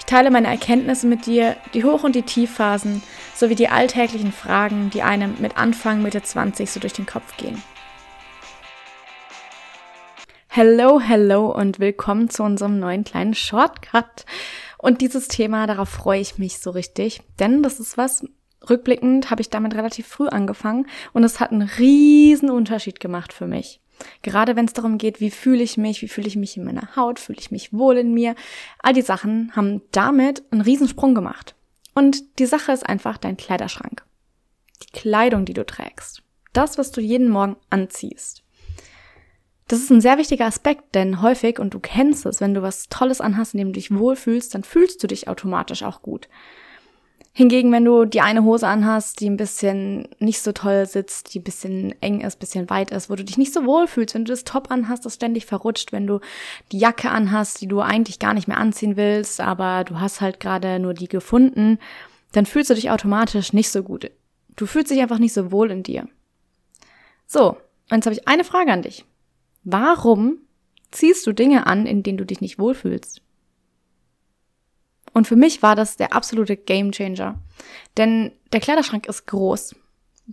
Ich teile meine Erkenntnisse mit dir, die Hoch- und die Tiefphasen, sowie die alltäglichen Fragen, die einem mit Anfang, Mitte 20 so durch den Kopf gehen. Hello, hello und willkommen zu unserem neuen kleinen Shortcut. Und dieses Thema, darauf freue ich mich so richtig, denn das ist was, rückblickend habe ich damit relativ früh angefangen und es hat einen riesen Unterschied gemacht für mich. Gerade wenn es darum geht, wie fühle ich mich, wie fühle ich mich in meiner Haut, fühle ich mich wohl in mir. All die Sachen haben damit einen Riesensprung gemacht. Und die Sache ist einfach dein Kleiderschrank. Die Kleidung, die du trägst. Das, was du jeden Morgen anziehst. Das ist ein sehr wichtiger Aspekt, denn häufig, und du kennst es, wenn du was Tolles anhast, in dem du dich wohlfühlst, dann fühlst du dich automatisch auch gut. Hingegen, wenn du die eine Hose anhast, die ein bisschen nicht so toll sitzt, die ein bisschen eng ist, ein bisschen weit ist, wo du dich nicht so wohl fühlst, wenn du das Top anhast, das ständig verrutscht, wenn du die Jacke anhast, die du eigentlich gar nicht mehr anziehen willst, aber du hast halt gerade nur die gefunden, dann fühlst du dich automatisch nicht so gut. Du fühlst dich einfach nicht so wohl in dir. So, und jetzt habe ich eine Frage an dich. Warum ziehst du Dinge an, in denen du dich nicht wohlfühlst? Und für mich war das der absolute Gamechanger. Denn der Kleiderschrank ist groß.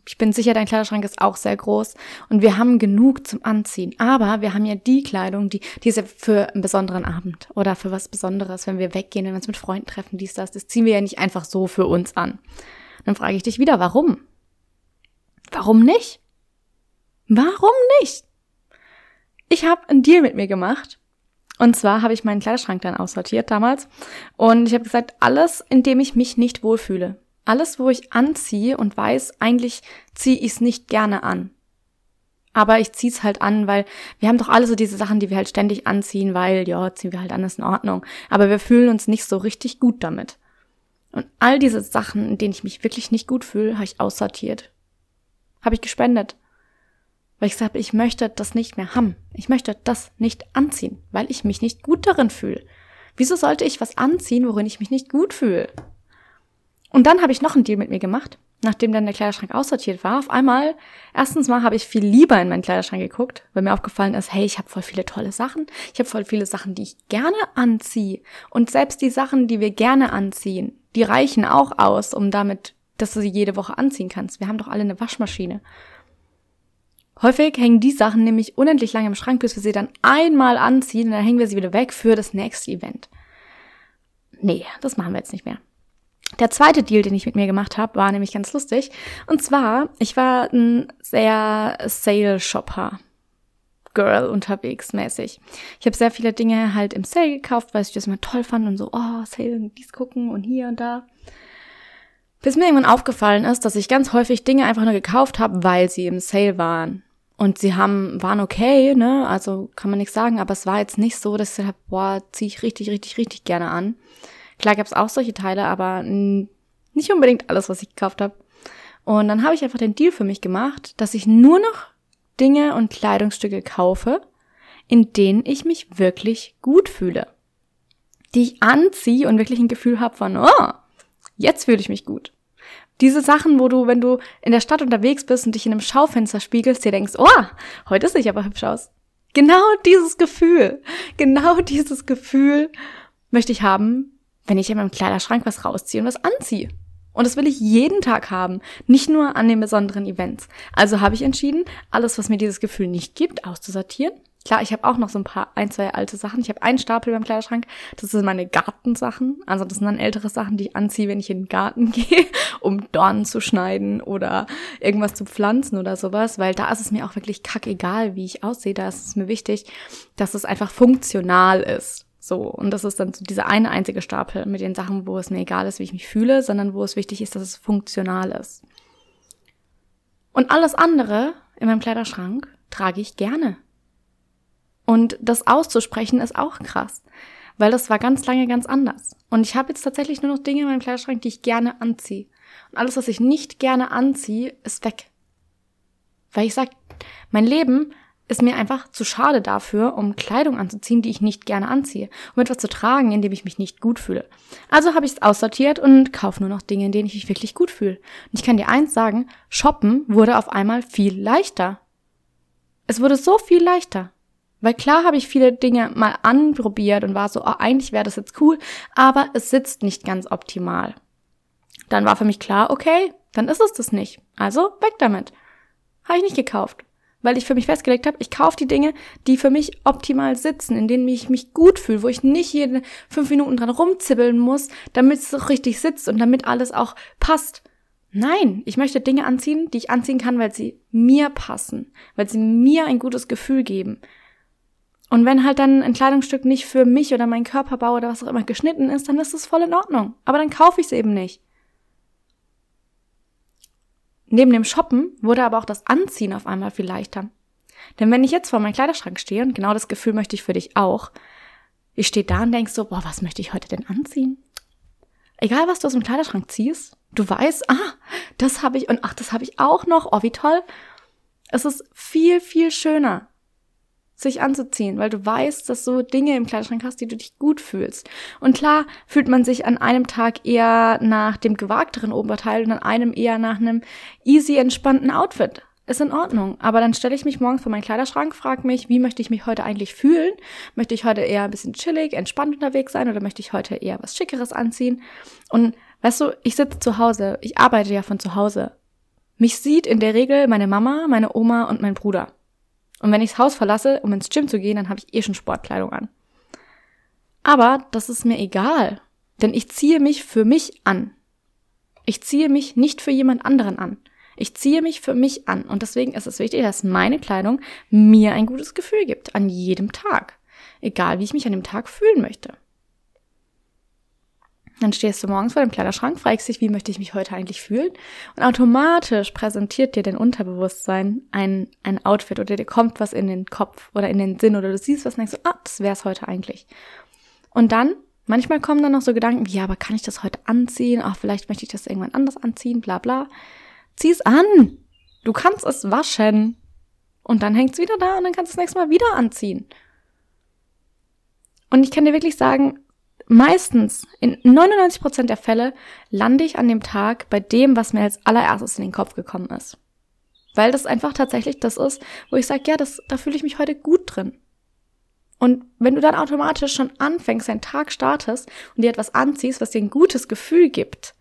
Ich bin sicher, dein Kleiderschrank ist auch sehr groß und wir haben genug zum Anziehen. Aber wir haben ja die Kleidung, die, die ist ja für einen besonderen Abend oder für was Besonderes, wenn wir weggehen, wenn wir uns mit Freunden treffen, dies, das. Das ziehen wir ja nicht einfach so für uns an. Dann frage ich dich wieder, warum? Warum nicht? Warum nicht? Ich habe einen Deal mit mir gemacht. Und zwar habe ich meinen Kleiderschrank dann aussortiert damals. Und ich habe gesagt, alles, in dem ich mich nicht wohlfühle. Alles, wo ich anziehe und weiß, eigentlich ziehe ich es nicht gerne an. Aber ich ziehe es halt an, weil wir haben doch alle so diese Sachen, die wir halt ständig anziehen, weil, ja, ziehen wir halt an, ist in Ordnung. Aber wir fühlen uns nicht so richtig gut damit. Und all diese Sachen, in denen ich mich wirklich nicht gut fühle, habe ich aussortiert. Habe ich gespendet. Weil ich gesagt habe, ich möchte das nicht mehr haben. Ich möchte das nicht anziehen, weil ich mich nicht gut darin fühle. Wieso sollte ich was anziehen, worin ich mich nicht gut fühle? Und dann habe ich noch einen Deal mit mir gemacht, nachdem dann der Kleiderschrank aussortiert war. Auf einmal, erstens mal habe ich viel lieber in meinen Kleiderschrank geguckt, weil mir aufgefallen ist, hey, ich habe voll viele tolle Sachen. Ich habe voll viele Sachen, die ich gerne anziehe. Und selbst die Sachen, die wir gerne anziehen, die reichen auch aus, um damit, dass du sie jede Woche anziehen kannst. Wir haben doch alle eine Waschmaschine. Häufig hängen die Sachen nämlich unendlich lange im Schrank, bis wir sie dann einmal anziehen und dann hängen wir sie wieder weg für das nächste Event. Nee, das machen wir jetzt nicht mehr. Der zweite Deal, den ich mit mir gemacht habe, war nämlich ganz lustig. Und zwar, ich war ein sehr Sale-Shopper. Girl unterwegs mäßig. Ich habe sehr viele Dinge halt im Sale gekauft, weil ich das immer toll fand und so, oh, Sale, dies gucken und hier und da. Bis mir irgendwann aufgefallen ist, dass ich ganz häufig Dinge einfach nur gekauft habe, weil sie im Sale waren. Und sie haben, waren okay, ne? Also kann man nichts sagen, aber es war jetzt nicht so, dass ich gesagt habe, boah, ziehe ich richtig, richtig, richtig gerne an. Klar gab es auch solche Teile, aber nicht unbedingt alles, was ich gekauft habe. Und dann habe ich einfach den Deal für mich gemacht, dass ich nur noch Dinge und Kleidungsstücke kaufe, in denen ich mich wirklich gut fühle. Die ich anziehe und wirklich ein Gefühl habe von, oh, jetzt fühle ich mich gut. Diese Sachen, wo du, wenn du in der Stadt unterwegs bist und dich in einem Schaufenster spiegelst, dir denkst, oh, heute sehe ich aber hübsch aus. Genau dieses Gefühl, genau dieses Gefühl möchte ich haben, wenn ich in meinem Kleiderschrank was rausziehe und was anziehe. Und das will ich jeden Tag haben, nicht nur an den besonderen Events. Also habe ich entschieden, alles, was mir dieses Gefühl nicht gibt, auszusortieren Klar, ich habe auch noch so ein paar, ein, zwei alte Sachen. Ich habe einen Stapel beim Kleiderschrank. Das sind meine Gartensachen. Also das sind dann ältere Sachen, die ich anziehe, wenn ich in den Garten gehe, um Dornen zu schneiden oder irgendwas zu pflanzen oder sowas. Weil da ist es mir auch wirklich kackegal, wie ich aussehe. Da ist es mir wichtig, dass es einfach funktional ist. So, und das ist dann so dieser eine einzige Stapel mit den Sachen, wo es mir egal ist, wie ich mich fühle, sondern wo es wichtig ist, dass es funktional ist. Und alles andere in meinem Kleiderschrank trage ich gerne. Und das auszusprechen ist auch krass, weil das war ganz lange ganz anders. Und ich habe jetzt tatsächlich nur noch Dinge in meinem Kleiderschrank, die ich gerne anziehe. Und alles, was ich nicht gerne anziehe, ist weg. Weil ich sag, mein Leben ist mir einfach zu schade dafür, um Kleidung anzuziehen, die ich nicht gerne anziehe, um etwas zu tragen, in dem ich mich nicht gut fühle. Also habe ich es aussortiert und kaufe nur noch Dinge, in denen ich mich wirklich gut fühle. Und ich kann dir eins sagen, shoppen wurde auf einmal viel leichter. Es wurde so viel leichter. Weil klar habe ich viele Dinge mal anprobiert und war so, oh, eigentlich wäre das jetzt cool, aber es sitzt nicht ganz optimal. Dann war für mich klar, okay, dann ist es das nicht. Also weg damit. Habe ich nicht gekauft weil ich für mich festgelegt habe, ich kaufe die Dinge, die für mich optimal sitzen, in denen ich mich gut fühle, wo ich nicht jede fünf Minuten dran rumzibbeln muss, damit es richtig sitzt und damit alles auch passt. Nein, ich möchte Dinge anziehen, die ich anziehen kann, weil sie mir passen, weil sie mir ein gutes Gefühl geben. Und wenn halt dann ein Kleidungsstück nicht für mich oder meinen Körperbau oder was auch immer geschnitten ist, dann ist es voll in Ordnung. Aber dann kaufe ich es eben nicht. Neben dem Shoppen wurde aber auch das Anziehen auf einmal viel leichter. Denn wenn ich jetzt vor meinem Kleiderschrank stehe, und genau das Gefühl möchte ich für dich auch, ich stehe da und denkst so, boah, was möchte ich heute denn anziehen? Egal, was du aus dem Kleiderschrank ziehst, du weißt, ah, das habe ich und ach, das habe ich auch noch, oh, wie toll. Es ist viel, viel schöner, sich anzuziehen, weil du weißt, dass du Dinge im Kleiderschrank hast, die du dich gut fühlst. Und klar fühlt man sich an einem Tag eher nach dem gewagteren Oberteil und an einem eher nach einem easy entspannten Outfit. Ist in Ordnung. Aber dann stelle ich mich morgens vor meinen Kleiderschrank, frage mich, wie möchte ich mich heute eigentlich fühlen? Möchte ich heute eher ein bisschen chillig, entspannt unterwegs sein oder möchte ich heute eher was Schickeres anziehen? Und weißt du, ich sitze zu Hause, ich arbeite ja von zu Hause. Mich sieht in der Regel meine Mama, meine Oma und mein Bruder. Und wenn ich das Haus verlasse, um ins Gym zu gehen, dann habe ich eh schon Sportkleidung an. Aber das ist mir egal, denn ich ziehe mich für mich an. Ich ziehe mich nicht für jemand anderen an. Ich ziehe mich für mich an und deswegen ist es wichtig, dass meine Kleidung mir ein gutes Gefühl gibt an jedem Tag, egal wie ich mich an dem Tag fühlen möchte. Dann stehst du morgens vor dem Kleiderschrank, fragst dich, wie möchte ich mich heute eigentlich fühlen? Und automatisch präsentiert dir dein Unterbewusstsein ein, ein Outfit oder dir kommt was in den Kopf oder in den Sinn oder du siehst was und denkst so, ah, das wär's heute eigentlich. Und dann, manchmal kommen dann noch so Gedanken, wie, ja, aber kann ich das heute anziehen? Ach, vielleicht möchte ich das irgendwann anders anziehen, bla bla. Zieh's an! Du kannst es waschen. Und dann hängt's wieder da und dann kannst du es nächstes Mal wieder anziehen. Und ich kann dir wirklich sagen, meistens, in 99 Prozent der Fälle, lande ich an dem Tag bei dem, was mir als allererstes in den Kopf gekommen ist. Weil das einfach tatsächlich das ist, wo ich sage, ja, das, da fühle ich mich heute gut drin. Und wenn du dann automatisch schon anfängst, deinen Tag startest und dir etwas anziehst, was dir ein gutes Gefühl gibt,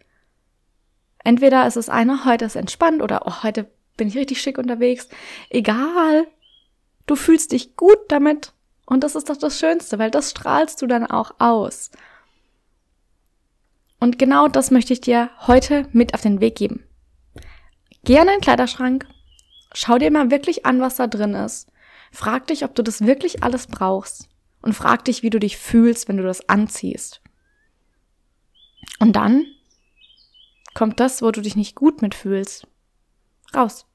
entweder ist es einer, heute ist entspannt oder oh, heute bin ich richtig schick unterwegs, egal, du fühlst dich gut damit und das ist doch das Schönste, weil das strahlst du dann auch aus. Und genau das möchte ich dir heute mit auf den Weg geben. Geh an deinen Kleiderschrank, schau dir mal wirklich an, was da drin ist. Frag dich, ob du das wirklich alles brauchst. Und frag dich, wie du dich fühlst, wenn du das anziehst. Und dann kommt das, wo du dich nicht gut mitfühlst, raus.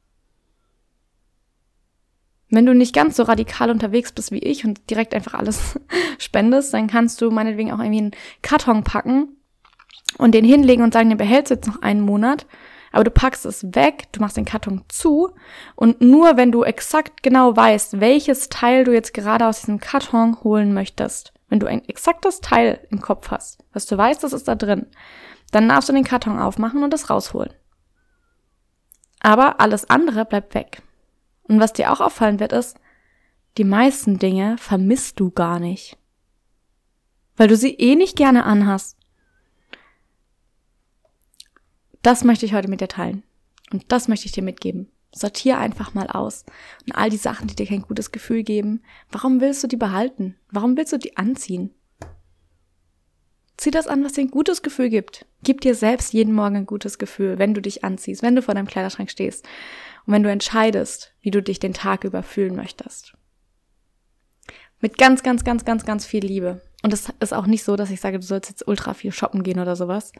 Wenn du nicht ganz so radikal unterwegs bist wie ich und direkt einfach alles spendest, dann kannst du meinetwegen auch irgendwie einen Karton packen und den hinlegen und sagen, den behältst du jetzt noch einen Monat. Aber du packst es weg, du machst den Karton zu und nur wenn du exakt genau weißt, welches Teil du jetzt gerade aus diesem Karton holen möchtest, wenn du ein exaktes Teil im Kopf hast, was du weißt, das ist da drin, dann darfst du den Karton aufmachen und es rausholen. Aber alles andere bleibt weg. Und was dir auch auffallen wird, ist, die meisten Dinge vermisst du gar nicht. Weil du sie eh nicht gerne anhast. Das möchte ich heute mit dir teilen. Und das möchte ich dir mitgeben. Sortier einfach mal aus. Und all die Sachen, die dir kein gutes Gefühl geben, warum willst du die behalten? Warum willst du die anziehen? Zieh das an, was dir ein gutes Gefühl gibt. Gib dir selbst jeden Morgen ein gutes Gefühl, wenn du dich anziehst, wenn du vor deinem Kleiderschrank stehst und wenn du entscheidest, wie du dich den Tag über fühlen möchtest. Mit ganz, ganz, ganz, ganz, ganz viel Liebe. Und es ist auch nicht so, dass ich sage, du sollst jetzt ultra viel shoppen gehen oder sowas.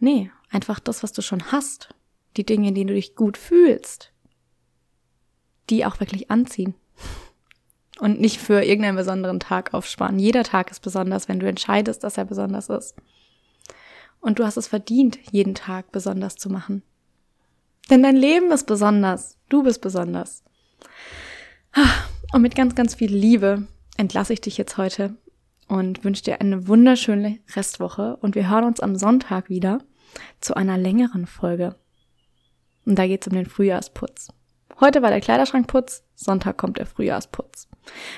Nee, einfach das, was du schon hast. Die Dinge, in denen du dich gut fühlst. Die auch wirklich anziehen. Und nicht für irgendeinen besonderen Tag aufsparen. Jeder Tag ist besonders, wenn du entscheidest, dass er besonders ist. Und du hast es verdient, jeden Tag besonders zu machen. Denn dein Leben ist besonders. Du bist besonders. Und mit ganz, ganz viel Liebe entlasse ich dich jetzt heute und wünsche dir eine wunderschöne Restwoche. Und wir hören uns am Sonntag wieder zu einer längeren Folge. Und da geht es um den Frühjahrsputz. Heute war der Kleiderschrankputz, Sonntag kommt der Frühjahrsputz.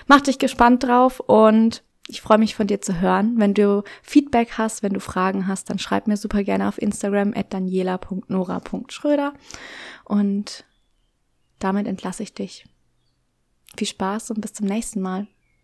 Mach dich gespannt drauf und ich freue mich von dir zu hören. Wenn du Feedback hast, wenn du Fragen hast, dann schreib mir super gerne auf Instagram at daniela.nora.schröder. Und damit entlasse ich dich. Viel Spaß und bis zum nächsten Mal.